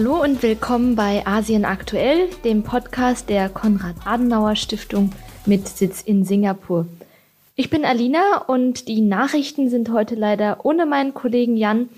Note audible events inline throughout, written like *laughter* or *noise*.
Hallo und willkommen bei Asien Aktuell, dem Podcast der Konrad-Adenauer-Stiftung mit Sitz in Singapur. Ich bin Alina und die Nachrichten sind heute leider ohne meinen Kollegen Jan,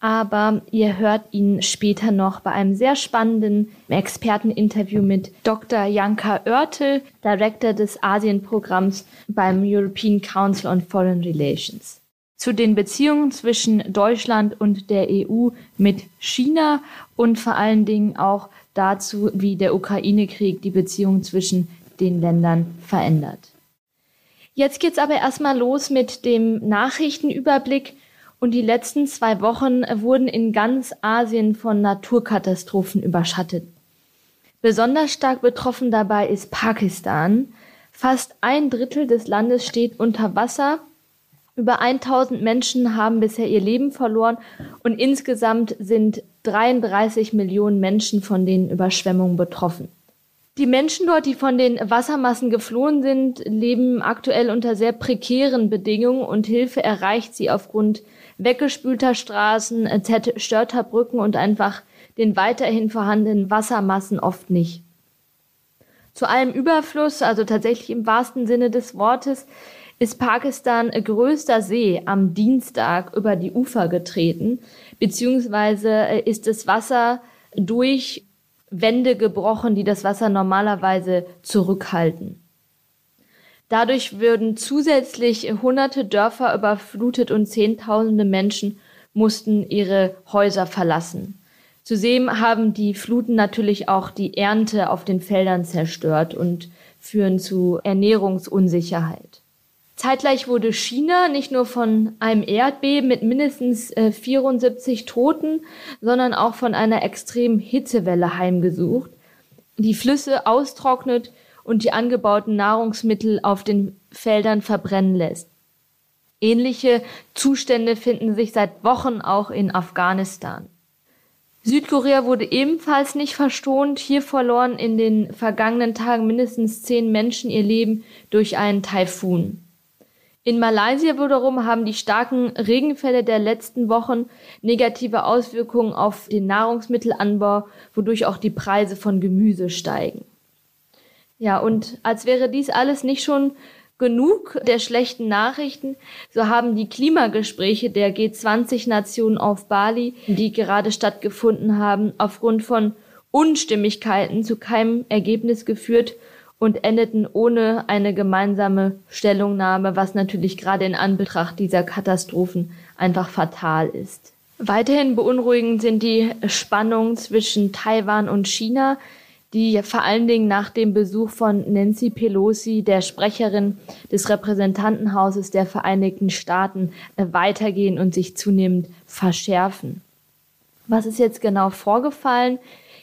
aber ihr hört ihn später noch bei einem sehr spannenden Experteninterview mit Dr. Janka Oertel, Director des Asienprogramms beim European Council on Foreign Relations zu den Beziehungen zwischen Deutschland und der EU mit China und vor allen Dingen auch dazu, wie der Ukraine-Krieg die Beziehungen zwischen den Ländern verändert. Jetzt geht's aber erstmal los mit dem Nachrichtenüberblick und die letzten zwei Wochen wurden in ganz Asien von Naturkatastrophen überschattet. Besonders stark betroffen dabei ist Pakistan. Fast ein Drittel des Landes steht unter Wasser über 1000 Menschen haben bisher ihr Leben verloren und insgesamt sind 33 Millionen Menschen von den Überschwemmungen betroffen. Die Menschen dort, die von den Wassermassen geflohen sind, leben aktuell unter sehr prekären Bedingungen und Hilfe erreicht sie aufgrund weggespülter Straßen, zerstörter Brücken und einfach den weiterhin vorhandenen Wassermassen oft nicht. Zu allem Überfluss, also tatsächlich im wahrsten Sinne des Wortes, ist Pakistan größter See am Dienstag über die Ufer getreten, beziehungsweise äh, ist das Wasser durch Wände gebrochen, die das Wasser normalerweise zurückhalten. Dadurch würden zusätzlich hunderte Dörfer überflutet und Zehntausende Menschen mussten ihre Häuser verlassen. Zudem haben die Fluten natürlich auch die Ernte auf den Feldern zerstört und führen zu Ernährungsunsicherheit. Zeitgleich wurde China nicht nur von einem Erdbeben mit mindestens äh, 74 Toten, sondern auch von einer extremen Hitzewelle heimgesucht, die Flüsse austrocknet und die angebauten Nahrungsmittel auf den Feldern verbrennen lässt. Ähnliche Zustände finden sich seit Wochen auch in Afghanistan. Südkorea wurde ebenfalls nicht verschont. Hier verloren in den vergangenen Tagen mindestens zehn Menschen ihr Leben durch einen Taifun. In Malaysia wiederum haben die starken Regenfälle der letzten Wochen negative Auswirkungen auf den Nahrungsmittelanbau, wodurch auch die Preise von Gemüse steigen. Ja, und als wäre dies alles nicht schon genug der schlechten Nachrichten, so haben die Klimagespräche der G20-Nationen auf Bali, die gerade stattgefunden haben, aufgrund von Unstimmigkeiten zu keinem Ergebnis geführt und endeten ohne eine gemeinsame Stellungnahme, was natürlich gerade in Anbetracht dieser Katastrophen einfach fatal ist. Weiterhin beunruhigend sind die Spannungen zwischen Taiwan und China, die vor allen Dingen nach dem Besuch von Nancy Pelosi, der Sprecherin des Repräsentantenhauses der Vereinigten Staaten, weitergehen und sich zunehmend verschärfen. Was ist jetzt genau vorgefallen?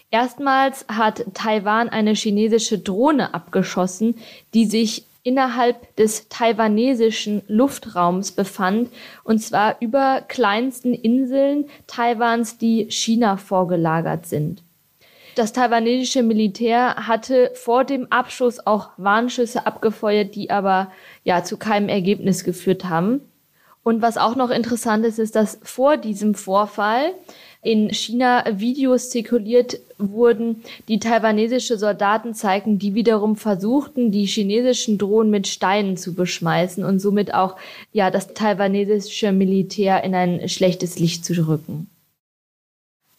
Erstmals hat Taiwan eine chinesische Drohne abgeschossen, die sich innerhalb des taiwanesischen Luftraums befand, und zwar über kleinsten Inseln Taiwans, die China vorgelagert sind. Das taiwanesische Militär hatte vor dem Abschuss auch Warnschüsse abgefeuert, die aber ja zu keinem Ergebnis geführt haben. Und was auch noch interessant ist, ist, dass vor diesem Vorfall in China Videos zirkuliert wurden, die taiwanesische Soldaten zeigten, die wiederum versuchten, die chinesischen Drohnen mit Steinen zu beschmeißen und somit auch ja das taiwanesische Militär in ein schlechtes Licht zu rücken.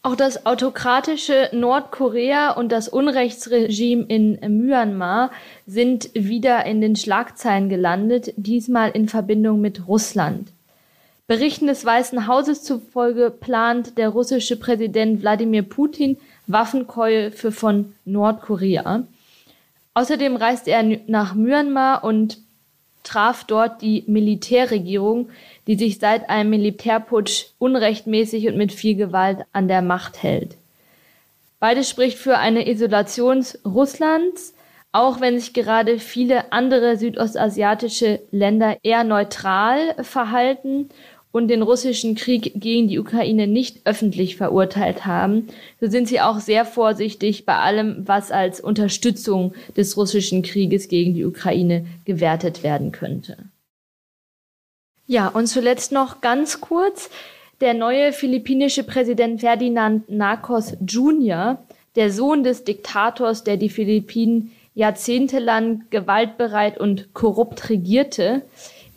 Auch das autokratische Nordkorea und das Unrechtsregime in Myanmar sind wieder in den Schlagzeilen gelandet, diesmal in Verbindung mit Russland. Berichten des Weißen Hauses zufolge plant der russische Präsident Wladimir Putin Waffenkäufe von Nordkorea. Außerdem reiste er nach Myanmar und traf dort die Militärregierung, die sich seit einem Militärputsch unrechtmäßig und mit viel Gewalt an der Macht hält. Beides spricht für eine Isolation Russlands, auch wenn sich gerade viele andere südostasiatische Länder eher neutral verhalten und den russischen Krieg gegen die Ukraine nicht öffentlich verurteilt haben, so sind sie auch sehr vorsichtig bei allem, was als Unterstützung des russischen Krieges gegen die Ukraine gewertet werden könnte. Ja, und zuletzt noch ganz kurz. Der neue philippinische Präsident Ferdinand Marcos Jr., der Sohn des Diktators, der die Philippinen jahrzehntelang gewaltbereit und korrupt regierte,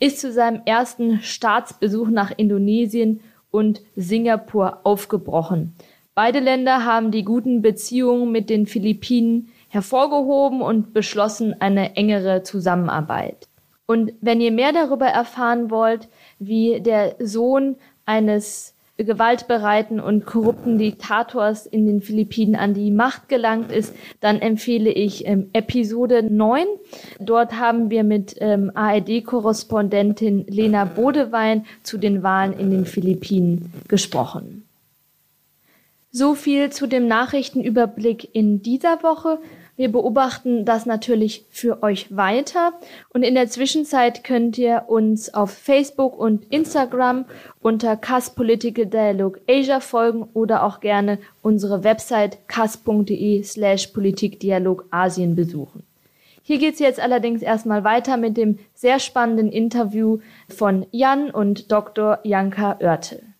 ist zu seinem ersten Staatsbesuch nach Indonesien und Singapur aufgebrochen. Beide Länder haben die guten Beziehungen mit den Philippinen hervorgehoben und beschlossen eine engere Zusammenarbeit. Und wenn ihr mehr darüber erfahren wollt, wie der Sohn eines gewaltbereiten und korrupten Diktators in den Philippinen an die Macht gelangt ist, dann empfehle ich ähm, Episode 9. Dort haben wir mit ähm, ARD-Korrespondentin Lena Bodewein zu den Wahlen in den Philippinen gesprochen. So viel zu dem Nachrichtenüberblick in dieser Woche. Wir beobachten das natürlich für euch weiter und in der Zwischenzeit könnt ihr uns auf Facebook und Instagram unter CAS Political Dialogue Asia folgen oder auch gerne unsere Website cas.de slash Politikdialog Asien besuchen. Hier geht's jetzt allerdings erstmal weiter mit dem sehr spannenden Interview von Jan und Dr. Janka Oertel.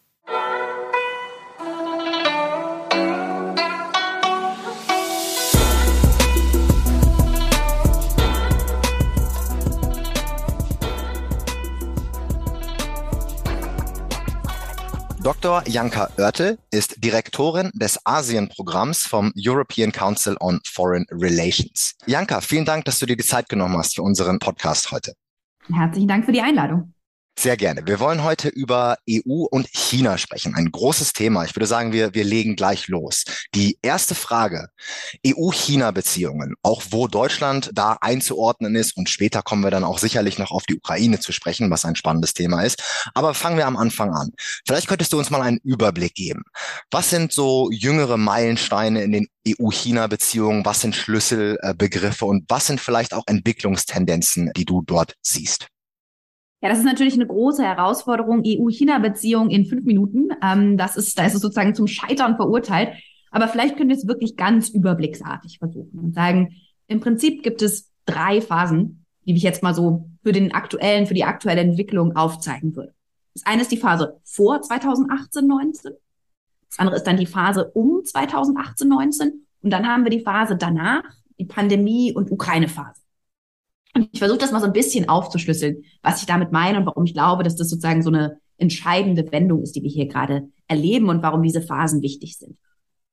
Dr. Janka Oertel ist Direktorin des Asienprogramms vom European Council on Foreign Relations. Janka, vielen Dank, dass du dir die Zeit genommen hast für unseren Podcast heute. Herzlichen Dank für die Einladung. Sehr gerne. Wir wollen heute über EU und China sprechen. Ein großes Thema. Ich würde sagen, wir, wir legen gleich los. Die erste Frage. EU-China-Beziehungen. Auch wo Deutschland da einzuordnen ist. Und später kommen wir dann auch sicherlich noch auf die Ukraine zu sprechen, was ein spannendes Thema ist. Aber fangen wir am Anfang an. Vielleicht könntest du uns mal einen Überblick geben. Was sind so jüngere Meilensteine in den EU-China-Beziehungen? Was sind Schlüsselbegriffe und was sind vielleicht auch Entwicklungstendenzen, die du dort siehst? Ja, das ist natürlich eine große Herausforderung, EU-China-Beziehungen in fünf Minuten. Ähm, das ist, da ist es sozusagen zum Scheitern verurteilt. Aber vielleicht können wir es wirklich ganz überblicksartig versuchen und sagen, im Prinzip gibt es drei Phasen, die ich jetzt mal so für den aktuellen, für die aktuelle Entwicklung aufzeigen würde. Das eine ist die Phase vor 2018, 19. Das andere ist dann die Phase um 2018, 19. Und dann haben wir die Phase danach, die Pandemie- und Ukraine-Phase. Und ich versuche das mal so ein bisschen aufzuschlüsseln, was ich damit meine und warum ich glaube, dass das sozusagen so eine entscheidende Wendung ist, die wir hier gerade erleben und warum diese Phasen wichtig sind.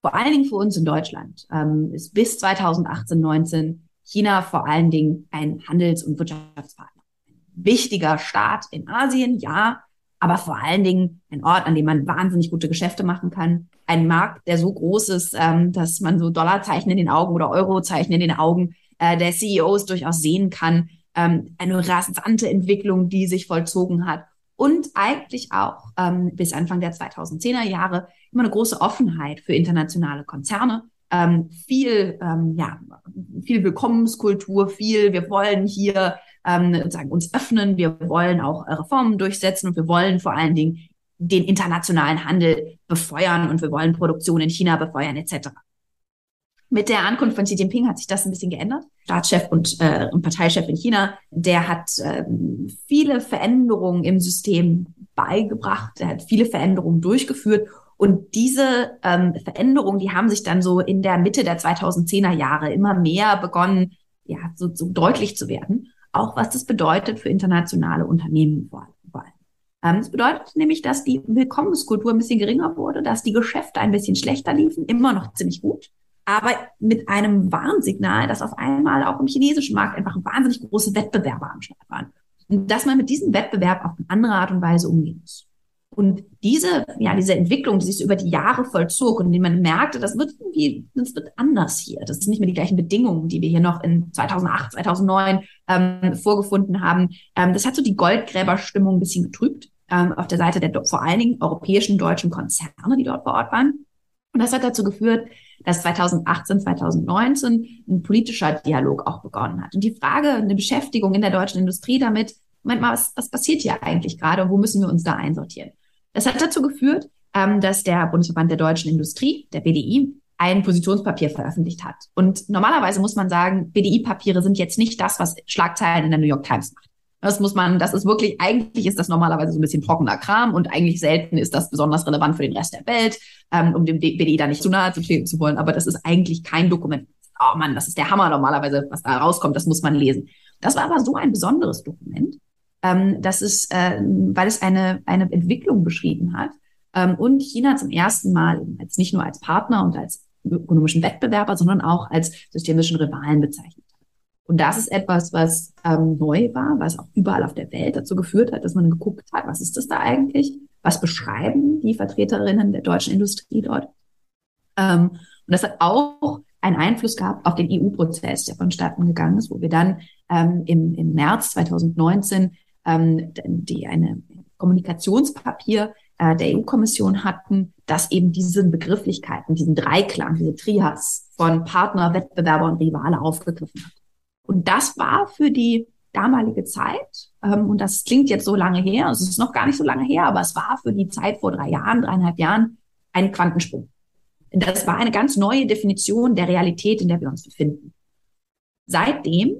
Vor allen Dingen für uns in Deutschland ähm, ist bis 2018, 19 China vor allen Dingen ein Handels- und Wirtschaftspartner. wichtiger Staat in Asien, ja, aber vor allen Dingen ein Ort, an dem man wahnsinnig gute Geschäfte machen kann. Ein Markt, der so groß ist, ähm, dass man so Dollarzeichen in den Augen oder Eurozeichen in den Augen äh, der CEOs durchaus sehen kann, ähm, eine rasante Entwicklung, die sich vollzogen hat und eigentlich auch ähm, bis Anfang der 2010er Jahre immer eine große Offenheit für internationale Konzerne. Ähm, viel, ähm, ja, viel Willkommenskultur, viel, wir wollen hier ähm, sagen, uns öffnen, wir wollen auch Reformen durchsetzen und wir wollen vor allen Dingen den internationalen Handel befeuern und wir wollen Produktion in China befeuern etc. Mit der Ankunft von Xi Jinping hat sich das ein bisschen geändert. Staatschef und, äh, Parteichef in China, der hat ähm, viele Veränderungen im System beigebracht, er hat viele Veränderungen durchgeführt und diese ähm, Veränderungen, die haben sich dann so in der Mitte der 2010er Jahre immer mehr begonnen, ja, so, so deutlich zu werden. Auch was das bedeutet für internationale Unternehmen vor allem. Ähm, das bedeutet nämlich, dass die Willkommenskultur ein bisschen geringer wurde, dass die Geschäfte ein bisschen schlechter liefen, immer noch ziemlich gut aber mit einem Warnsignal, dass auf einmal auch im chinesischen Markt einfach wahnsinnig große Wettbewerber am Start waren. Und dass man mit diesem Wettbewerb auf eine andere Art und Weise umgehen muss. Und diese, ja, diese Entwicklung, die sich über die Jahre vollzog und die man merkte, das wird irgendwie, das wird anders hier. Das sind nicht mehr die gleichen Bedingungen, die wir hier noch in 2008, 2009 ähm, vorgefunden haben. Ähm, das hat so die Goldgräberstimmung ein bisschen getrübt ähm, auf der Seite der vor allen Dingen europäischen deutschen Konzerne, die dort vor Ort waren. Und das hat dazu geführt, dass 2018, 2019 ein politischer Dialog auch begonnen hat. Und die Frage, eine Beschäftigung in der deutschen Industrie damit, Moment mal, was, was passiert hier eigentlich gerade und wo müssen wir uns da einsortieren? Das hat dazu geführt, ähm, dass der Bundesverband der deutschen Industrie, der BDI, ein Positionspapier veröffentlicht hat. Und normalerweise muss man sagen, BDI-Papiere sind jetzt nicht das, was Schlagzeilen in der New York Times macht. Das muss man, das ist wirklich, eigentlich ist das normalerweise so ein bisschen trockener Kram und eigentlich selten ist das besonders relevant für den Rest der Welt, ähm, um dem BDI da nicht zu nahe zu treten zu wollen. Aber das ist eigentlich kein Dokument. Oh Mann, das ist der Hammer normalerweise, was da rauskommt, das muss man lesen. Das war aber so ein besonderes Dokument, ähm, dass es, äh, weil es eine, eine Entwicklung beschrieben hat ähm, und China zum ersten Mal als nicht nur als Partner und als ökonomischen Wettbewerber, sondern auch als systemischen Rivalen bezeichnet. Und das ist etwas, was ähm, neu war, was auch überall auf der Welt dazu geführt hat, dass man geguckt hat, was ist das da eigentlich? Was beschreiben die Vertreterinnen der deutschen Industrie dort? Ähm, und das hat auch einen Einfluss gehabt auf den EU-Prozess, der vonstatten gegangen ist, wo wir dann ähm, im, im März 2019 ähm, die eine Kommunikationspapier äh, der EU-Kommission hatten, das eben diese Begrifflichkeiten, diesen Dreiklang, diese Trias von Partner, Wettbewerber und Rivale aufgegriffen hat. Und das war für die damalige Zeit, ähm, und das klingt jetzt so lange her, es ist noch gar nicht so lange her, aber es war für die Zeit vor drei Jahren, dreieinhalb Jahren ein Quantensprung. Das war eine ganz neue Definition der Realität, in der wir uns befinden. Seitdem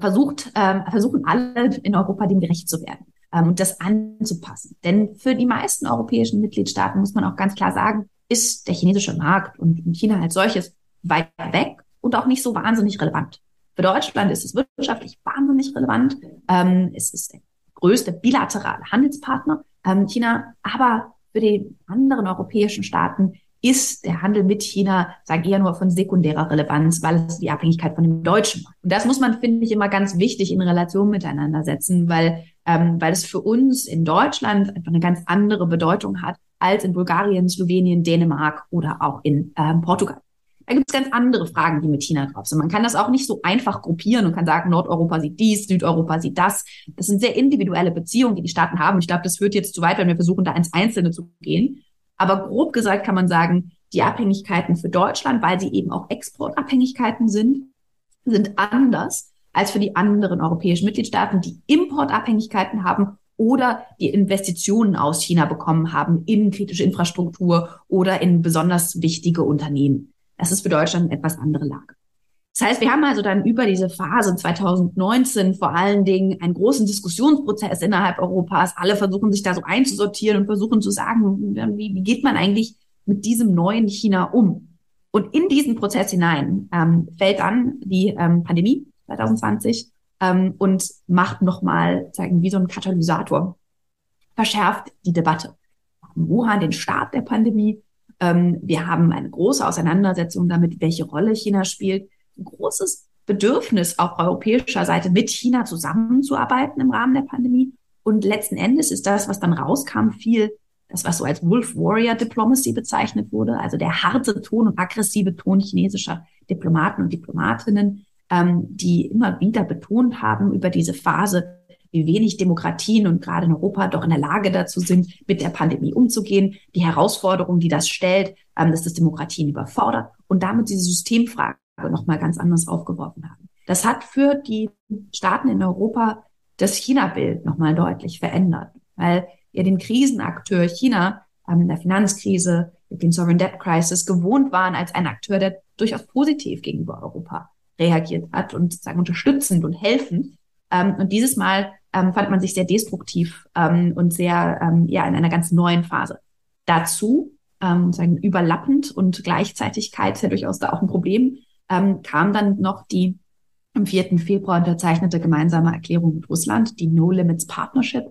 versucht, ähm, versuchen alle in Europa dem gerecht zu werden ähm, und das anzupassen. Denn für die meisten europäischen Mitgliedstaaten muss man auch ganz klar sagen, ist der chinesische Markt und China als solches weit weg und auch nicht so wahnsinnig relevant. Für Deutschland ist es wirtschaftlich wahnsinnig relevant. Ähm, es ist der größte bilaterale Handelspartner ähm, China, aber für die anderen europäischen Staaten ist der Handel mit China, sagen eher nur von sekundärer Relevanz, weil es die Abhängigkeit von dem Deutschen macht. Und das muss man, finde ich, immer ganz wichtig in Relation miteinander setzen, weil, ähm, weil es für uns in Deutschland einfach eine ganz andere Bedeutung hat als in Bulgarien, Slowenien, Dänemark oder auch in ähm, Portugal. Da gibt es ganz andere Fragen, die mit China drauf sind. Man kann das auch nicht so einfach gruppieren und kann sagen, Nordeuropa sieht dies, Südeuropa sieht das. Das sind sehr individuelle Beziehungen, die die Staaten haben. Ich glaube, das führt jetzt zu weit, wenn wir versuchen, da ins Einzelne zu gehen. Aber grob gesagt kann man sagen, die Abhängigkeiten für Deutschland, weil sie eben auch Exportabhängigkeiten sind, sind anders als für die anderen europäischen Mitgliedstaaten, die Importabhängigkeiten haben oder die Investitionen aus China bekommen haben in kritische Infrastruktur oder in besonders wichtige Unternehmen. Das ist für Deutschland eine etwas andere Lage. Das heißt, wir haben also dann über diese Phase 2019 vor allen Dingen einen großen Diskussionsprozess innerhalb Europas. Alle versuchen sich da so einzusortieren und versuchen zu sagen, wie, wie geht man eigentlich mit diesem neuen China um? Und in diesen Prozess hinein ähm, fällt dann die ähm, Pandemie 2020 ähm, und macht nochmal, sagen, wie so ein Katalysator, verschärft die Debatte. Wuhan den Start der Pandemie, ähm, wir haben eine große Auseinandersetzung damit, welche Rolle China spielt. Ein großes Bedürfnis auf europäischer Seite mit China zusammenzuarbeiten im Rahmen der Pandemie. Und letzten Endes ist das, was dann rauskam, viel das, was so als Wolf Warrior Diplomacy bezeichnet wurde, also der harte Ton und aggressive Ton chinesischer Diplomaten und Diplomatinnen, ähm, die immer wieder betont haben über diese Phase, wie wenig Demokratien und gerade in Europa doch in der Lage dazu sind, mit der Pandemie umzugehen, die Herausforderung, die das stellt, ähm, dass das Demokratien überfordert und damit diese Systemfrage nochmal ganz anders aufgeworfen haben. Das hat für die Staaten in Europa das China-Bild nochmal deutlich verändert, weil ja den Krisenakteur China ähm, in der Finanzkrise, mit den Sovereign Debt Crisis gewohnt waren als ein Akteur, der durchaus positiv gegenüber Europa reagiert hat und sozusagen unterstützend und helfend. Ähm, und dieses Mal ähm, fand man sich sehr destruktiv ähm, und sehr ja in einer ganz neuen Phase. Dazu ähm, sagen überlappend und Gleichzeitigkeit ist ja durchaus da auch ein Problem. Ähm, kam dann noch die am 4. Februar unterzeichnete gemeinsame Erklärung mit Russland, die No Limits Partnership,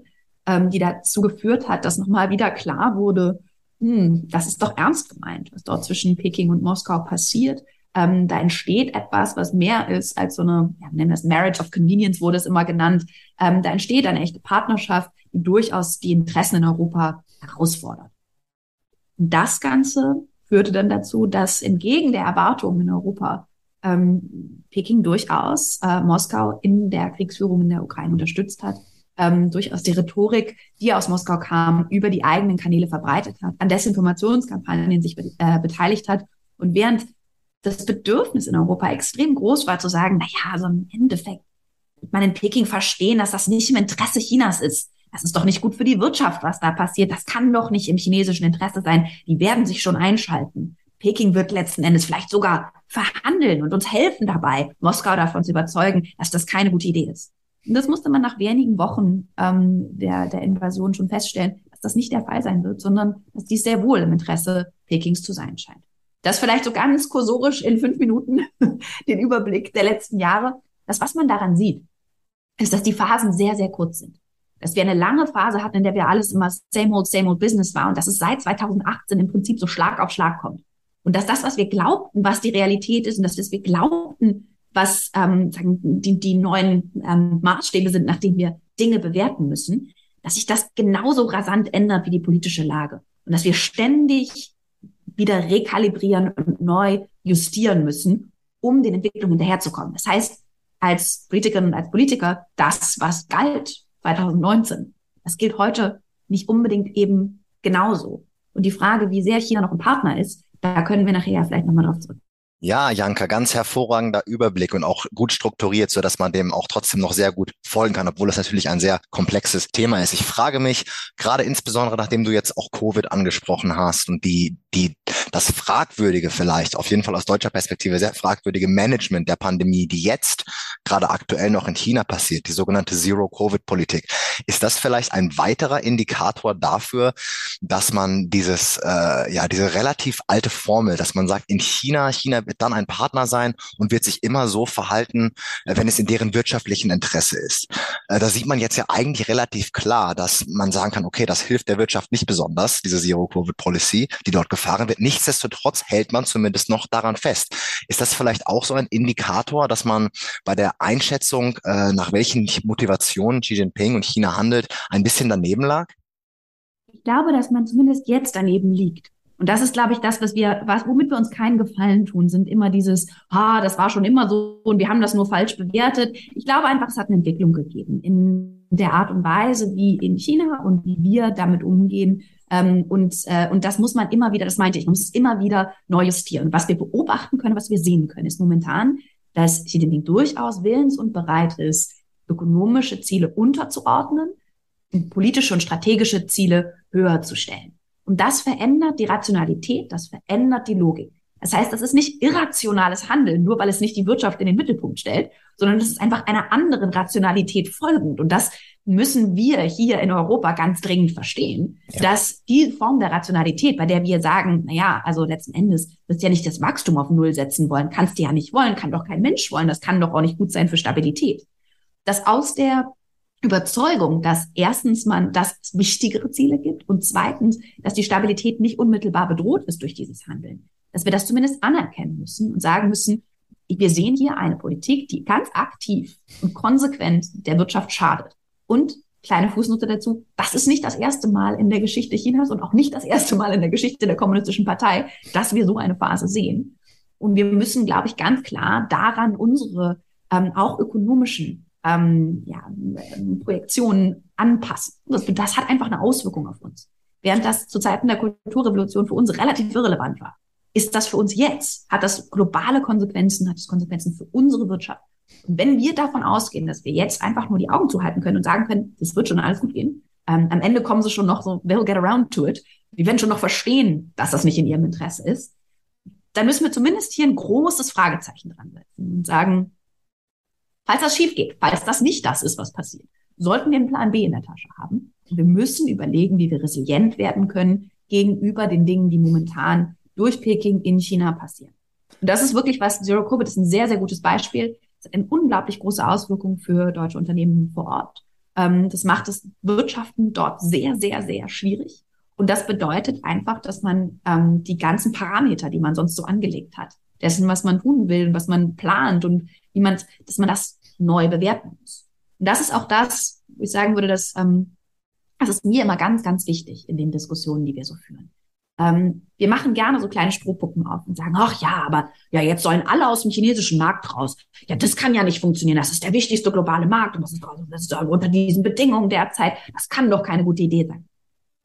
ähm, die dazu geführt hat, dass nochmal wieder klar wurde, hm, das ist doch ernst gemeint, was dort zwischen Peking und Moskau passiert. Ähm, da entsteht etwas, was mehr ist als so eine, ja, wir nennen das Marriage of Convenience, wurde es immer genannt. Ähm, da entsteht eine echte Partnerschaft, die durchaus die Interessen in Europa herausfordert. Und das Ganze führte dann dazu, dass entgegen der Erwartungen in Europa ähm, Peking durchaus äh, Moskau in der Kriegsführung in der Ukraine unterstützt hat, ähm, durchaus die Rhetorik, die aus Moskau kam, über die eigenen Kanäle verbreitet hat, an Desinformationskampagnen sich be äh, beteiligt hat. Und während das Bedürfnis in Europa extrem groß war zu sagen, na ja, so im Endeffekt wird man in Peking verstehen, dass das nicht im Interesse Chinas ist. Das ist doch nicht gut für die Wirtschaft, was da passiert. Das kann doch nicht im chinesischen Interesse sein. Die werden sich schon einschalten. Peking wird letzten Endes vielleicht sogar verhandeln und uns helfen dabei, Moskau davon zu überzeugen, dass das keine gute Idee ist. Und das musste man nach wenigen Wochen ähm, der, der Invasion schon feststellen, dass das nicht der Fall sein wird, sondern dass dies sehr wohl im Interesse Pekings zu sein scheint. Das vielleicht so ganz kursorisch in fünf Minuten *laughs* den Überblick der letzten Jahre. Das, was man daran sieht, ist, dass die Phasen sehr, sehr kurz sind. Dass wir eine lange Phase hatten, in der wir alles immer same old, same old business war und dass es seit 2018 im Prinzip so Schlag auf Schlag kommt. Und dass das, was wir glaubten, was die Realität ist und dass das wir glaubten, was ähm, die, die neuen ähm, Maßstäbe sind, nach denen wir Dinge bewerten müssen, dass sich das genauso rasant ändert wie die politische Lage. Und dass wir ständig wieder rekalibrieren und neu justieren müssen, um den Entwicklungen hinterherzukommen. Das heißt, als Politikerin und als Politiker, das, was galt 2019, das gilt heute nicht unbedingt eben genauso. Und die Frage, wie sehr China noch ein Partner ist, da können wir nachher vielleicht nochmal drauf zurück. Ja, Janka, ganz hervorragender Überblick und auch gut strukturiert, so dass man dem auch trotzdem noch sehr gut folgen kann, obwohl es natürlich ein sehr komplexes Thema ist. Ich frage mich, gerade insbesondere nachdem du jetzt auch Covid angesprochen hast und die, die, das fragwürdige vielleicht, auf jeden Fall aus deutscher Perspektive sehr fragwürdige Management der Pandemie, die jetzt gerade aktuell noch in China passiert, die sogenannte Zero-Covid-Politik. Ist das vielleicht ein weiterer Indikator dafür, dass man dieses, äh, ja, diese relativ alte Formel, dass man sagt, in China, China wird dann ein Partner sein und wird sich immer so verhalten, äh, wenn es in deren wirtschaftlichen Interesse ist. Äh, da sieht man jetzt ja eigentlich relativ klar, dass man sagen kann, okay, das hilft der Wirtschaft nicht besonders, diese Zero-Covid-Policy, die dort gefahren wird. Nichtsdestotrotz hält man zumindest noch daran fest. Ist das vielleicht auch so ein Indikator, dass man bei der Einschätzung, äh, nach welchen Motivationen Xi Jinping und China handelt, ein bisschen daneben lag? Ich glaube, dass man zumindest jetzt daneben liegt. Und das ist, glaube ich, das, was wir, was, womit wir uns keinen Gefallen tun, sind immer dieses, ah, das war schon immer so und wir haben das nur falsch bewertet. Ich glaube einfach, es hat eine Entwicklung gegeben in der Art und Weise, wie in China und wie wir damit umgehen. Ähm, und, äh, und das muss man immer wieder, das meinte ich, muss es immer wieder neu justieren. Was wir beobachten können, was wir sehen können, ist momentan, dass Xi Jinping durchaus willens und bereit ist, ökonomische Ziele unterzuordnen und politische und strategische Ziele höher zu stellen. Und das verändert die Rationalität, das verändert die Logik. Das heißt, das ist nicht irrationales Handeln, nur weil es nicht die Wirtschaft in den Mittelpunkt stellt, sondern es ist einfach einer anderen Rationalität folgend. Und das müssen wir hier in Europa ganz dringend verstehen, ja. dass die Form der Rationalität, bei der wir sagen, na ja, also letzten Endes wirst ja nicht das Wachstum auf Null setzen wollen, kannst du ja nicht wollen, kann doch kein Mensch wollen, das kann doch auch nicht gut sein für Stabilität. Dass aus der Überzeugung, dass erstens man das wichtigere Ziele gibt und zweitens, dass die Stabilität nicht unmittelbar bedroht ist durch dieses Handeln. Dass wir das zumindest anerkennen müssen und sagen müssen, wir sehen hier eine Politik, die ganz aktiv und konsequent der Wirtschaft schadet. Und kleine Fußnote dazu, das ist nicht das erste Mal in der Geschichte Chinas und auch nicht das erste Mal in der Geschichte der kommunistischen Partei, dass wir so eine Phase sehen. Und wir müssen, glaube ich, ganz klar daran unsere ähm, auch ökonomischen ähm, ja, Projektionen anpassen. Das, das hat einfach eine Auswirkung auf uns. Während das zu Zeiten der Kulturrevolution für uns relativ irrelevant war, ist das für uns jetzt, hat das globale Konsequenzen, hat es Konsequenzen für unsere Wirtschaft. Und wenn wir davon ausgehen, dass wir jetzt einfach nur die Augen zuhalten können und sagen können, das wird schon alles gut gehen, ähm, am Ende kommen sie schon noch so, they'll get around to it. Die werden schon noch verstehen, dass das nicht in ihrem Interesse ist. Dann müssen wir zumindest hier ein großes Fragezeichen dran setzen und sagen, Falls das schief geht, falls das nicht das ist, was passiert, sollten wir einen Plan B in der Tasche haben. Wir müssen überlegen, wie wir resilient werden können gegenüber den Dingen, die momentan durch Peking in China passieren. Und das ist wirklich was, Zero Covid ist ein sehr, sehr gutes Beispiel. Eine unglaublich große Auswirkung für deutsche Unternehmen vor Ort. Ähm, das macht das Wirtschaften dort sehr, sehr, sehr schwierig. Und das bedeutet einfach, dass man ähm, die ganzen Parameter, die man sonst so angelegt hat, dessen, was man tun will, was man plant und wie man, dass man das neu bewerten muss. Und das ist auch das, wo ich sagen würde, dass ähm, das ist mir immer ganz, ganz wichtig in den Diskussionen, die wir so führen. Ähm, wir machen gerne so kleine Strohpuppen auf und sagen, ach ja, aber ja, jetzt sollen alle aus dem chinesischen Markt raus. Ja, das kann ja nicht funktionieren. Das ist der wichtigste globale Markt und das ist, das ist unter diesen Bedingungen derzeit. Das kann doch keine gute Idee sein.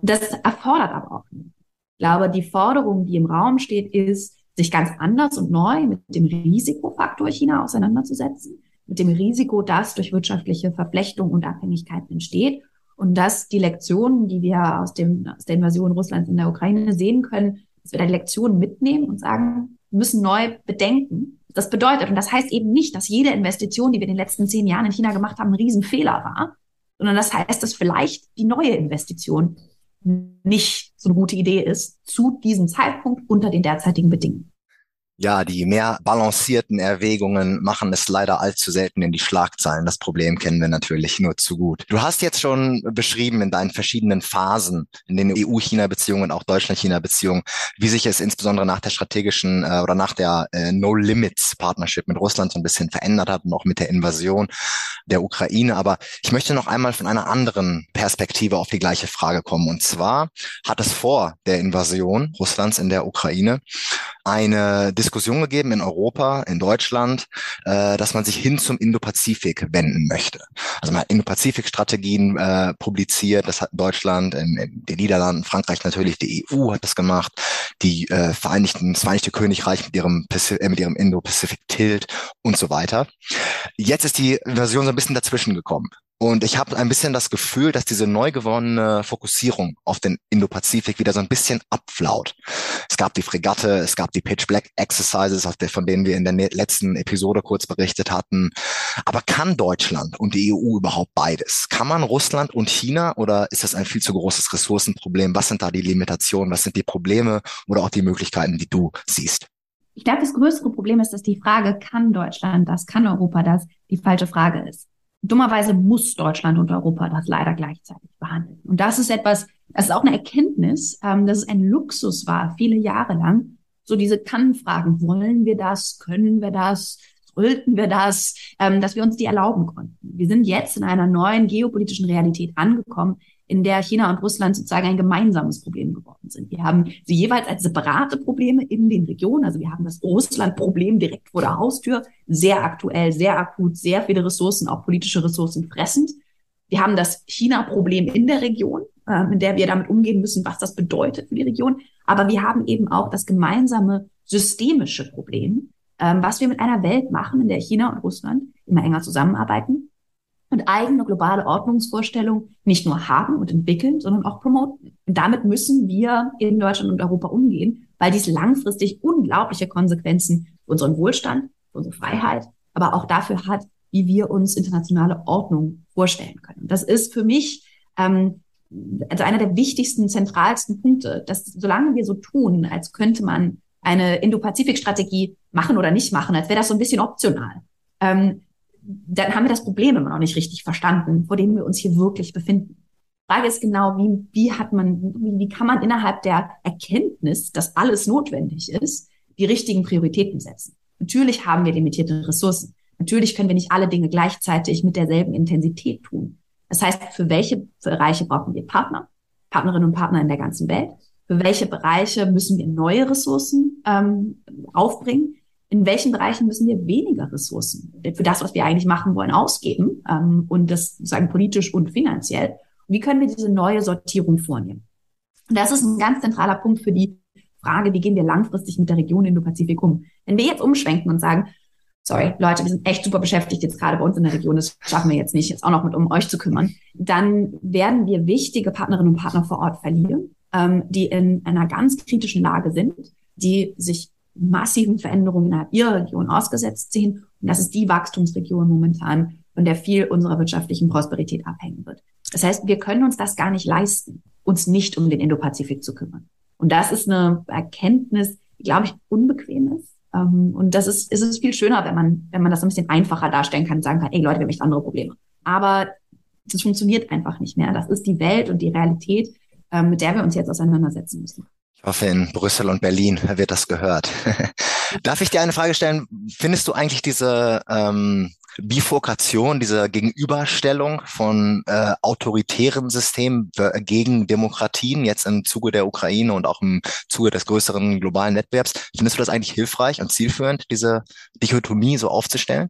Das erfordert aber auch nicht. Ich glaube, die Forderung, die im Raum steht, ist, sich ganz anders und neu mit dem Risikofaktor China auseinanderzusetzen, mit dem Risiko, das durch wirtschaftliche Verflechtung und Abhängigkeiten entsteht und dass die Lektionen, die wir aus, dem, aus der Invasion Russlands in der Ukraine sehen können, dass wir da die Lektionen mitnehmen und sagen, müssen neu bedenken, Das bedeutet, und das heißt eben nicht, dass jede Investition, die wir in den letzten zehn Jahren in China gemacht haben, ein Riesenfehler war, sondern das heißt, dass vielleicht die neue Investition nicht so eine gute Idee ist zu diesem Zeitpunkt unter den derzeitigen Bedingungen. Ja, die mehr balancierten Erwägungen machen es leider allzu selten in die Schlagzeilen. Das Problem kennen wir natürlich nur zu gut. Du hast jetzt schon beschrieben in deinen verschiedenen Phasen, in den EU-China-Beziehungen, auch Deutschland-China-Beziehungen, wie sich es insbesondere nach der strategischen äh, oder nach der äh, No-Limits-Partnership mit Russland so ein bisschen verändert hat und auch mit der Invasion der Ukraine. Aber ich möchte noch einmal von einer anderen Perspektive auf die gleiche Frage kommen. Und zwar hat es vor der Invasion Russlands in der Ukraine eine Diskussion gegeben in Europa, in Deutschland, äh, dass man sich hin zum Indopazifik wenden möchte. Also man hat Indopazifik-Strategien äh, publiziert, das hat Deutschland, in, in den Niederlanden, Frankreich natürlich, die EU hat das gemacht, die äh, Vereinigten, das Vereinigte Königreich mit ihrem, äh, mit ihrem Indo-Pacific Tilt und so weiter. Jetzt ist die Version so ein bisschen dazwischen gekommen. Und ich habe ein bisschen das Gefühl, dass diese neu gewonnene Fokussierung auf den Indo-Pazifik wieder so ein bisschen abflaut. Es gab die Fregatte, es gab die Pitch Black Exercises, von denen wir in der ne-, letzten Episode kurz berichtet hatten. Aber kann Deutschland und die EU überhaupt beides? Kann man Russland und China oder ist das ein viel zu großes Ressourcenproblem? Was sind da die Limitationen? Was sind die Probleme oder auch die Möglichkeiten, die du siehst? Ich glaube, das größere Problem ist, dass die Frage, kann Deutschland das, kann Europa das, die falsche Frage ist. Dummerweise muss Deutschland und Europa das leider gleichzeitig behandeln. Und das ist etwas, das ist auch eine Erkenntnis, ähm, dass es ein Luxus war, viele Jahre lang, so diese Kannfragen, wollen wir das, können wir das, sollten wir das, ähm, dass wir uns die erlauben konnten. Wir sind jetzt in einer neuen geopolitischen Realität angekommen, in der China und Russland sozusagen ein gemeinsames Problem geworden sind. Wir haben sie jeweils als separate Probleme in den Regionen. Also wir haben das Russland-Problem direkt vor der Haustür, sehr aktuell, sehr akut, sehr viele Ressourcen, auch politische Ressourcen fressend. Wir haben das China-Problem in der Region, äh, in der wir damit umgehen müssen, was das bedeutet für die Region. Aber wir haben eben auch das gemeinsame systemische Problem, ähm, was wir mit einer Welt machen, in der China und Russland immer enger zusammenarbeiten und eigene globale Ordnungsvorstellungen nicht nur haben und entwickeln, sondern auch promoten. Und damit müssen wir in Deutschland und Europa umgehen, weil dies langfristig unglaubliche Konsequenzen für unseren Wohlstand, für unsere Freiheit, aber auch dafür hat, wie wir uns internationale Ordnung vorstellen können. Das ist für mich ähm, also einer der wichtigsten, zentralsten Punkte, dass solange wir so tun, als könnte man eine Indo-Pazifik-Strategie machen oder nicht machen, als wäre das so ein bisschen optional, ähm, dann haben wir das Problem immer noch nicht richtig verstanden, vor dem wir uns hier wirklich befinden. Frage ist genau, wie, wie hat man, wie, wie kann man innerhalb der Erkenntnis, dass alles notwendig ist, die richtigen Prioritäten setzen? Natürlich haben wir limitierte Ressourcen. Natürlich können wir nicht alle Dinge gleichzeitig mit derselben Intensität tun. Das heißt, für welche Bereiche brauchen wir Partner, Partnerinnen und Partner in der ganzen Welt? Für welche Bereiche müssen wir neue Ressourcen ähm, aufbringen? In welchen Bereichen müssen wir weniger Ressourcen für das, was wir eigentlich machen wollen, ausgeben ähm, und das sozusagen politisch und finanziell. wie können wir diese neue Sortierung vornehmen? Und das ist ein ganz zentraler Punkt für die Frage, wie gehen wir langfristig mit der Region Indo-Pazifik um? Wenn wir jetzt umschwenken und sagen, sorry, Leute, wir sind echt super beschäftigt jetzt gerade bei uns in der Region, das schaffen wir jetzt nicht, jetzt auch noch mit um euch zu kümmern, dann werden wir wichtige Partnerinnen und Partner vor Ort verlieren, ähm, die in einer ganz kritischen Lage sind, die sich massiven Veränderungen innerhalb ihrer Region ausgesetzt sehen. Und das ist die Wachstumsregion momentan, von der viel unserer wirtschaftlichen Prosperität abhängen wird. Das heißt, wir können uns das gar nicht leisten, uns nicht um den Indopazifik zu kümmern. Und das ist eine Erkenntnis, die, glaube ich, unbequem ist. Ähm, und das ist, ist es viel schöner, wenn man, wenn man das ein bisschen einfacher darstellen kann und sagen kann, ey Leute, wir haben echt andere Probleme. Aber das funktioniert einfach nicht mehr. Das ist die Welt und die Realität, ähm, mit der wir uns jetzt auseinandersetzen müssen. Ich hoffe, in Brüssel und Berlin wird das gehört. *laughs* Darf ich dir eine Frage stellen? Findest du eigentlich diese ähm, Bifurkation, diese Gegenüberstellung von äh, autoritären Systemen gegen Demokratien jetzt im Zuge der Ukraine und auch im Zuge des größeren globalen Wettbewerbs, findest du das eigentlich hilfreich und zielführend, diese Dichotomie so aufzustellen?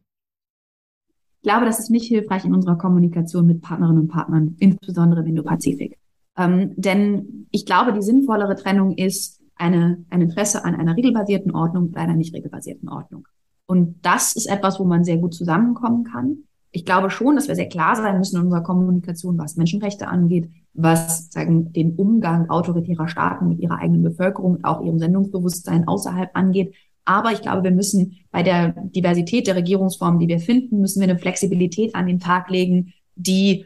Ich glaube, das ist nicht hilfreich in unserer Kommunikation mit Partnerinnen und Partnern, insbesondere im Indo-Pazifik. Ähm, denn ich glaube, die sinnvollere Trennung ist eine, ein Interesse an einer regelbasierten Ordnung und einer nicht regelbasierten Ordnung. Und das ist etwas, wo man sehr gut zusammenkommen kann. Ich glaube schon, dass wir sehr klar sein müssen in unserer Kommunikation, was Menschenrechte angeht, was sagen, den Umgang autoritärer Staaten mit ihrer eigenen Bevölkerung und auch ihrem Sendungsbewusstsein außerhalb angeht. Aber ich glaube, wir müssen bei der Diversität der Regierungsformen, die wir finden, müssen wir eine Flexibilität an den Tag legen, die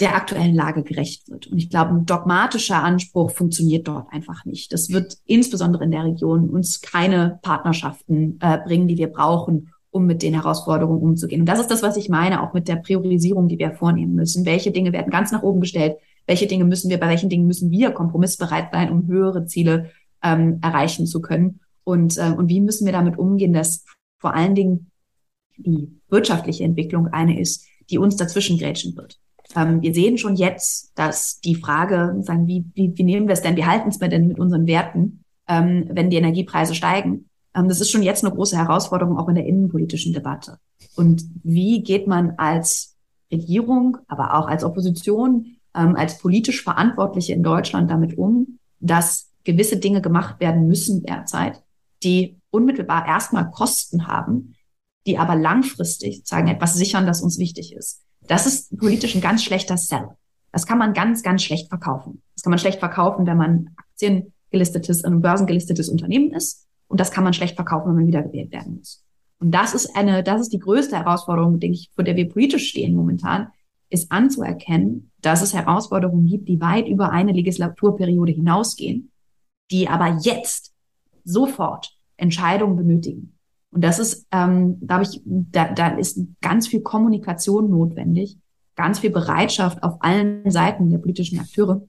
der aktuellen Lage gerecht wird. Und ich glaube, ein dogmatischer Anspruch funktioniert dort einfach nicht. Das wird insbesondere in der Region uns keine Partnerschaften äh, bringen, die wir brauchen, um mit den Herausforderungen umzugehen. Und das ist das, was ich meine, auch mit der Priorisierung, die wir vornehmen müssen. Welche Dinge werden ganz nach oben gestellt? Welche Dinge müssen wir, bei welchen Dingen müssen wir kompromissbereit sein, um höhere Ziele ähm, erreichen zu können? Und, äh, und wie müssen wir damit umgehen, dass vor allen Dingen die wirtschaftliche Entwicklung eine ist, die uns dazwischen grätschen wird. Ähm, wir sehen schon jetzt, dass die Frage, sagen, wie, wie, wie nehmen wir es denn, wie halten es wir denn mit unseren Werten, ähm, wenn die Energiepreise steigen? Ähm, das ist schon jetzt eine große Herausforderung auch in der innenpolitischen Debatte. Und wie geht man als Regierung, aber auch als Opposition, ähm, als politisch Verantwortliche in Deutschland damit um, dass gewisse Dinge gemacht werden müssen derzeit, die unmittelbar erstmal Kosten haben, die aber langfristig sagen, etwas sichern, das uns wichtig ist. Das ist politisch ein ganz schlechter Sell. Das kann man ganz, ganz schlecht verkaufen. Das kann man schlecht verkaufen, wenn man aktiengelistetes, ein börsengelistetes Unternehmen ist. Und das kann man schlecht verkaufen, wenn man wiedergewählt werden muss. Und das ist eine, das ist die größte Herausforderung, denke ich, vor der wir politisch stehen momentan, ist anzuerkennen, dass es Herausforderungen gibt, die weit über eine Legislaturperiode hinausgehen, die aber jetzt sofort Entscheidungen benötigen. Und das ist, ähm, da, ich, da, da ist ganz viel Kommunikation notwendig, ganz viel Bereitschaft auf allen Seiten der politischen Akteure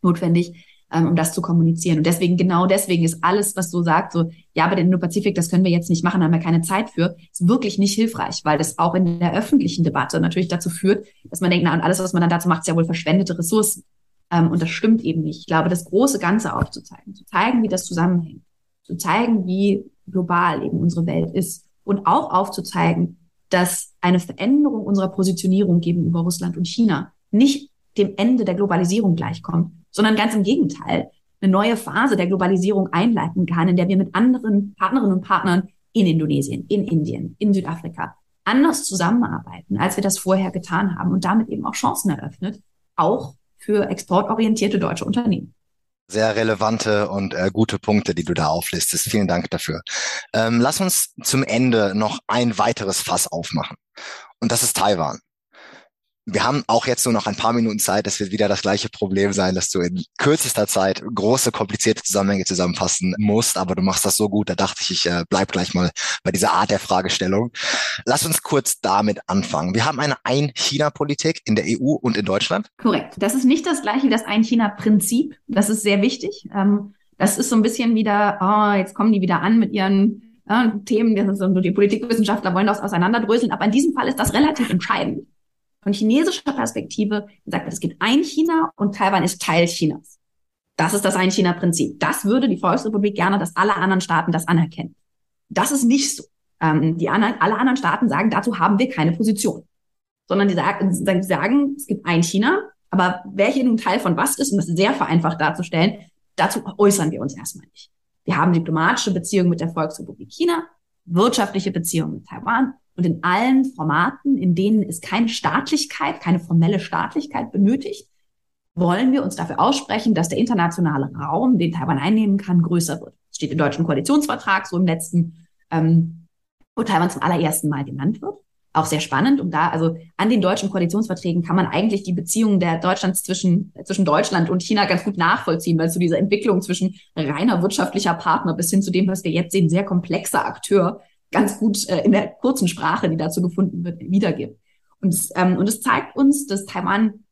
notwendig, ähm, um das zu kommunizieren. Und deswegen, genau deswegen ist alles, was so sagt, so, ja, aber den Indo-Pazifik, das können wir jetzt nicht machen, haben wir keine Zeit für, ist wirklich nicht hilfreich, weil das auch in der öffentlichen Debatte natürlich dazu führt, dass man denkt, na, und alles, was man dann dazu macht, ist ja wohl verschwendete Ressourcen. Ähm, und das stimmt eben nicht. Ich glaube, das große Ganze aufzuzeigen, zu zeigen, wie das zusammenhängt, zu zeigen, wie global eben unsere Welt ist. Und auch aufzuzeigen, dass eine Veränderung unserer Positionierung gegenüber Russland und China nicht dem Ende der Globalisierung gleichkommt, sondern ganz im Gegenteil eine neue Phase der Globalisierung einleiten kann, in der wir mit anderen Partnerinnen und Partnern in Indonesien, in Indien, in Südafrika anders zusammenarbeiten, als wir das vorher getan haben und damit eben auch Chancen eröffnet, auch für exportorientierte deutsche Unternehmen sehr relevante und äh, gute Punkte, die du da auflistest. Vielen Dank dafür. Ähm, lass uns zum Ende noch ein weiteres Fass aufmachen. Und das ist Taiwan wir haben auch jetzt nur noch ein paar Minuten Zeit. Das wird wieder das gleiche Problem sein, dass du in kürzester Zeit große, komplizierte Zusammenhänge zusammenfassen musst. Aber du machst das so gut, da dachte ich, ich äh, bleib gleich mal bei dieser Art der Fragestellung. Lass uns kurz damit anfangen. Wir haben eine Ein-China-Politik in der EU und in Deutschland. Korrekt. Das ist nicht das gleiche wie das Ein-China-Prinzip. Das ist sehr wichtig. Ähm, das ist so ein bisschen wieder, oh, jetzt kommen die wieder an mit ihren äh, Themen, die Politikwissenschaftler wollen das auseinanderdröseln. Aber in diesem Fall ist das relativ entscheidend. Von chinesischer Perspektive sagt man, es gibt ein China und Taiwan ist Teil Chinas. Das ist das Ein-China-Prinzip. Das würde die Volksrepublik gerne, dass alle anderen Staaten das anerkennen. Das ist nicht so. Ähm, die anderen, alle anderen Staaten sagen, dazu haben wir keine Position. Sondern die sagen, die sagen, es gibt ein China, aber wer hier nun Teil von was ist, um das sehr vereinfacht darzustellen, dazu äußern wir uns erstmal nicht. Wir haben diplomatische Beziehungen mit der Volksrepublik China, wirtschaftliche Beziehungen mit Taiwan und in allen Formaten, in denen es keine Staatlichkeit, keine formelle Staatlichkeit benötigt, wollen wir uns dafür aussprechen, dass der internationale Raum, den Taiwan einnehmen kann, größer wird. Das steht im deutschen Koalitionsvertrag, so im letzten, ähm, wo Taiwan zum allerersten Mal genannt wird. Auch sehr spannend. Und da, also an den deutschen Koalitionsverträgen kann man eigentlich die Beziehungen der Deutschlands zwischen, zwischen Deutschland und China ganz gut nachvollziehen, weil zu dieser Entwicklung zwischen reiner wirtschaftlicher Partner bis hin zu dem, was wir jetzt sehen, sehr komplexer Akteur ganz gut äh, in der kurzen Sprache, die dazu gefunden wird, wiedergibt. Und es, ähm, und es zeigt uns, dass Taiwan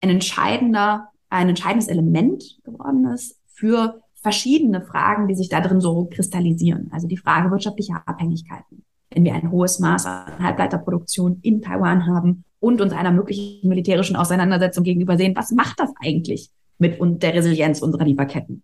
ein entscheidender, ein entscheidendes Element geworden ist für verschiedene Fragen, die sich da drin so kristallisieren. Also die Frage wirtschaftlicher Abhängigkeiten. Wenn wir ein hohes Maß an Halbleiterproduktion in Taiwan haben und uns einer möglichen militärischen Auseinandersetzung gegenüber sehen, was macht das eigentlich mit der Resilienz unserer Lieferketten?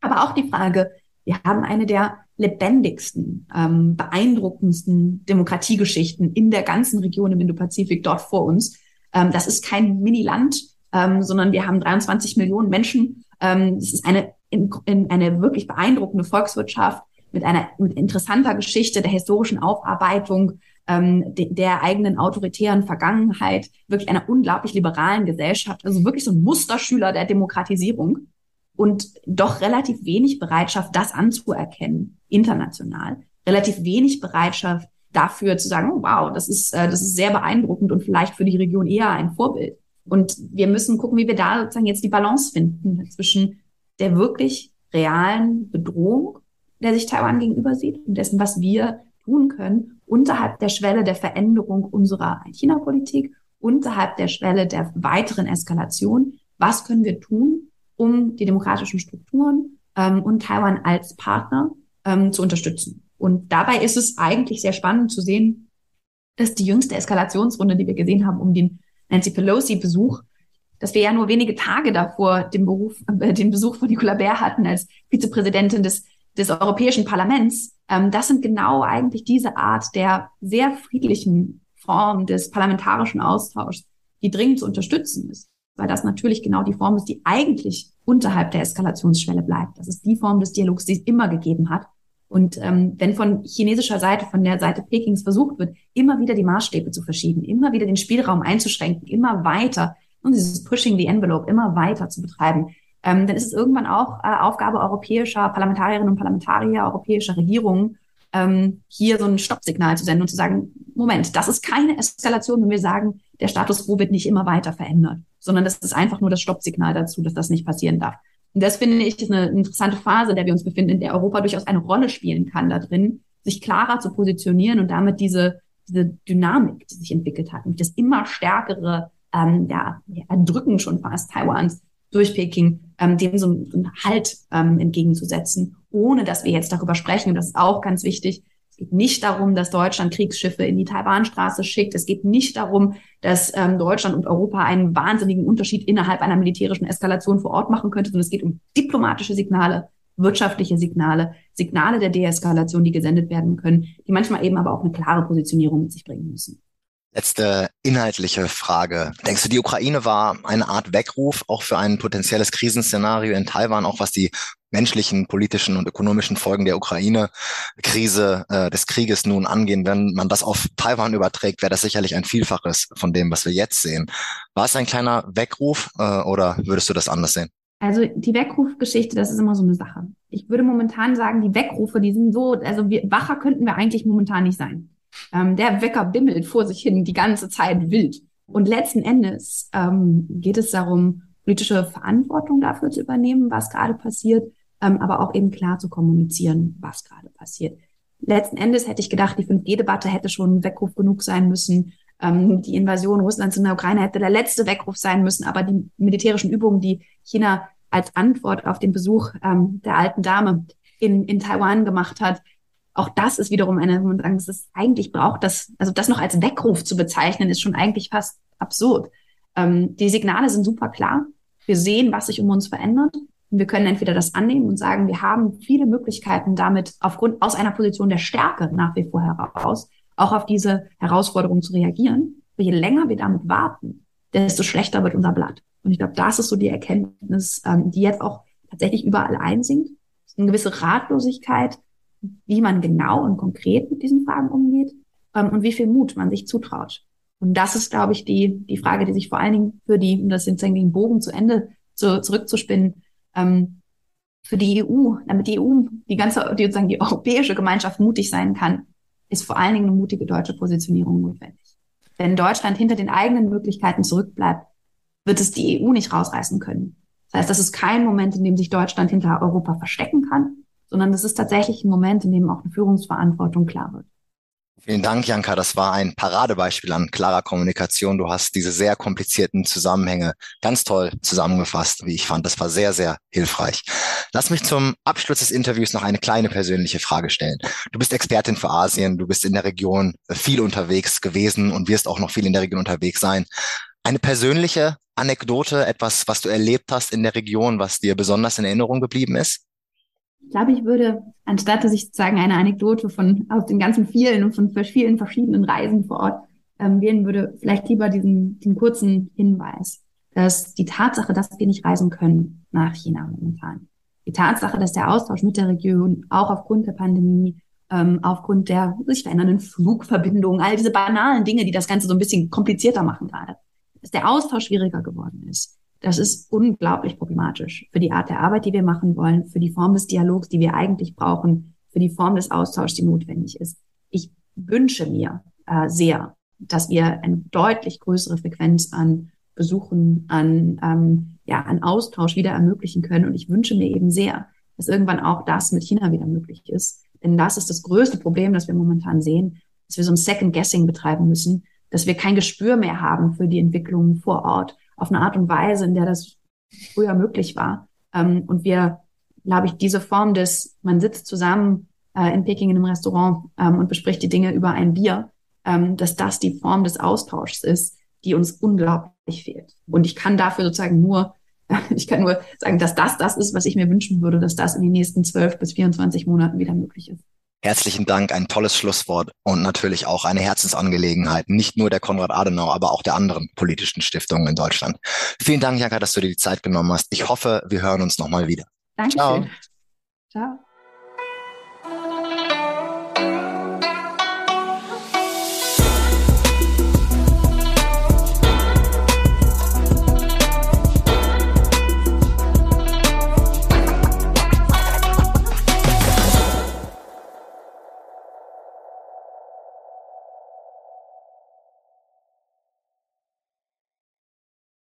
Aber auch die Frage, wir haben eine der lebendigsten, ähm, beeindruckendsten Demokratiegeschichten in der ganzen Region im Indo-Pazifik dort vor uns. Ähm, das ist kein Mini-Land, ähm, sondern wir haben 23 Millionen Menschen. Ähm, das ist eine, in, in eine wirklich beeindruckende Volkswirtschaft mit einer mit interessanter Geschichte der historischen Aufarbeitung ähm, de, der eigenen autoritären Vergangenheit, wirklich einer unglaublich liberalen Gesellschaft, also wirklich so ein Musterschüler der Demokratisierung und doch relativ wenig Bereitschaft, das anzuerkennen international, relativ wenig Bereitschaft dafür zu sagen, oh, wow, das ist, äh, das ist sehr beeindruckend und vielleicht für die Region eher ein Vorbild. Und wir müssen gucken, wie wir da sozusagen jetzt die Balance finden zwischen der wirklich realen Bedrohung, der sich Taiwan gegenüber sieht und dessen, was wir tun können, unterhalb der Schwelle der Veränderung unserer China-Politik, unterhalb der Schwelle der weiteren Eskalation. Was können wir tun, um die demokratischen Strukturen ähm, und Taiwan als Partner ähm, zu unterstützen? Und dabei ist es eigentlich sehr spannend zu sehen, dass die jüngste Eskalationsrunde, die wir gesehen haben, um den Nancy Pelosi-Besuch, dass wir ja nur wenige Tage davor den, Beruf, äh, den Besuch von Nicola Baer hatten als Vizepräsidentin des, des Europäischen Parlaments. Ähm, das sind genau eigentlich diese Art der sehr friedlichen Form des parlamentarischen Austauschs, die dringend zu unterstützen ist, weil das natürlich genau die Form ist, die eigentlich unterhalb der Eskalationsschwelle bleibt. Das ist die Form des Dialogs, die es immer gegeben hat. Und ähm, wenn von chinesischer Seite, von der Seite Pekings versucht wird, immer wieder die Maßstäbe zu verschieben, immer wieder den Spielraum einzuschränken, immer weiter und dieses Pushing the Envelope immer weiter zu betreiben, ähm, dann ist es irgendwann auch äh, Aufgabe europäischer Parlamentarierinnen und Parlamentarier, europäischer Regierungen, ähm, hier so ein Stoppsignal zu senden und zu sagen, Moment, das ist keine Eskalation, wenn wir sagen, der Status quo wird nicht immer weiter verändert, sondern das ist einfach nur das Stoppsignal dazu, dass das nicht passieren darf. Und das finde ich ist eine interessante Phase, in der wir uns befinden, in der Europa durchaus eine Rolle spielen kann da drin, sich klarer zu positionieren und damit diese, diese Dynamik, die sich entwickelt hat, und das immer stärkere ähm, ja, Erdrücken schon fast Taiwans durch Peking, ähm, dem so, so einen Halt ähm, entgegenzusetzen, ohne dass wir jetzt darüber sprechen. Und das ist auch ganz wichtig, es geht nicht darum, dass Deutschland Kriegsschiffe in die Taiwanstraße schickt. Es geht nicht darum, dass ähm, Deutschland und Europa einen wahnsinnigen Unterschied innerhalb einer militärischen Eskalation vor Ort machen könnte, sondern es geht um diplomatische Signale, wirtschaftliche Signale, Signale der Deeskalation, die gesendet werden können, die manchmal eben aber auch eine klare Positionierung mit sich bringen müssen. Letzte inhaltliche Frage. Denkst du, die Ukraine war eine Art Weckruf auch für ein potenzielles Krisenszenario in Taiwan, auch was die menschlichen, politischen und ökonomischen Folgen der Ukraine-Krise, äh, des Krieges nun angehen? Wenn man das auf Taiwan überträgt, wäre das sicherlich ein Vielfaches von dem, was wir jetzt sehen. War es ein kleiner Weckruf äh, oder würdest du das anders sehen? Also die Weckrufgeschichte, das ist immer so eine Sache. Ich würde momentan sagen, die Weckrufe, die sind so, also wir, wacher könnten wir eigentlich momentan nicht sein. Ähm, der Wecker bimmelt vor sich hin die ganze Zeit wild. Und letzten Endes ähm, geht es darum, politische Verantwortung dafür zu übernehmen, was gerade passiert, ähm, aber auch eben klar zu kommunizieren, was gerade passiert. Letzten Endes hätte ich gedacht, die 5G-Debatte hätte schon Weckruf genug sein müssen. Ähm, die Invasion Russlands in der Ukraine hätte der letzte Weckruf sein müssen, aber die militärischen Übungen, die China als Antwort auf den Besuch ähm, der alten Dame in, in Taiwan gemacht hat, auch das ist wiederum eine, wo man sagen, das ist eigentlich braucht das, also das noch als Weckruf zu bezeichnen, ist schon eigentlich fast absurd. Ähm, die Signale sind super klar. Wir sehen, was sich um uns verändert. Und wir können entweder das annehmen und sagen, wir haben viele Möglichkeiten damit aufgrund aus einer Position der Stärke nach wie vor heraus auch auf diese Herausforderung zu reagieren. Aber je länger wir damit warten, desto schlechter wird unser Blatt. Und ich glaube, das ist so die Erkenntnis, ähm, die jetzt auch tatsächlich überall einsinkt. Eine gewisse Ratlosigkeit, wie man genau und konkret mit diesen Fragen umgeht ähm, und wie viel Mut man sich zutraut. Und das ist, glaube ich, die, die Frage, die sich vor allen Dingen für die, um das sozusagen den Bogen zu Ende zu, zurückzuspinnen, ähm, für die EU, damit die EU, die ganze, die sozusagen die europäische Gemeinschaft mutig sein kann, ist vor allen Dingen eine mutige deutsche Positionierung notwendig. Wenn Deutschland hinter den eigenen Möglichkeiten zurückbleibt, wird es die EU nicht rausreißen können. Das heißt, das ist kein Moment, in dem sich Deutschland hinter Europa verstecken kann, sondern das ist tatsächlich ein Moment, in dem auch eine Führungsverantwortung klar wird. Vielen Dank, Janka. Das war ein Paradebeispiel an klarer Kommunikation. Du hast diese sehr komplizierten Zusammenhänge ganz toll zusammengefasst, wie ich fand. Das war sehr, sehr hilfreich. Lass mich zum Abschluss des Interviews noch eine kleine persönliche Frage stellen. Du bist Expertin für Asien, du bist in der Region viel unterwegs gewesen und wirst auch noch viel in der Region unterwegs sein. Eine persönliche Anekdote, etwas, was du erlebt hast in der Region, was dir besonders in Erinnerung geblieben ist? Ich glaube, ich würde, anstatt dass ich sozusagen eine Anekdote von aus den ganzen vielen und von vielen verschiedenen Reisen vor Ort ähm, wählen würde, vielleicht lieber diesen, den kurzen Hinweis, dass die Tatsache, dass wir nicht reisen können nach China momentan, die Tatsache, dass der Austausch mit der Region auch aufgrund der Pandemie, ähm, aufgrund der sich verändernden Flugverbindungen, all diese banalen Dinge, die das Ganze so ein bisschen komplizierter machen gerade, dass der Austausch schwieriger geworden ist, das ist unglaublich problematisch für die Art der Arbeit, die wir machen wollen, für die Form des Dialogs, die wir eigentlich brauchen, für die Form des Austauschs, die notwendig ist. Ich wünsche mir äh, sehr, dass wir eine deutlich größere Frequenz an Besuchen, an, ähm, ja, an Austausch wieder ermöglichen können. Und ich wünsche mir eben sehr, dass irgendwann auch das mit China wieder möglich ist. Denn das ist das größte Problem, das wir momentan sehen, dass wir so ein Second Guessing betreiben müssen, dass wir kein Gespür mehr haben für die Entwicklungen vor Ort auf eine Art und Weise, in der das früher möglich war. Ähm, und wir, glaube ich, diese Form des, man sitzt zusammen äh, in Peking in einem Restaurant ähm, und bespricht die Dinge über ein Bier, ähm, dass das die Form des Austauschs ist, die uns unglaublich fehlt. Und ich kann dafür sozusagen nur, *laughs* ich kann nur sagen, dass das das ist, was ich mir wünschen würde, dass das in den nächsten zwölf bis 24 Monaten wieder möglich ist. Herzlichen Dank, ein tolles Schlusswort und natürlich auch eine Herzensangelegenheit, nicht nur der Konrad Adenauer, aber auch der anderen politischen Stiftungen in Deutschland. Vielen Dank, Janka, dass du dir die Zeit genommen hast. Ich hoffe, wir hören uns nochmal wieder. Dankeschön. Ciao. Ciao.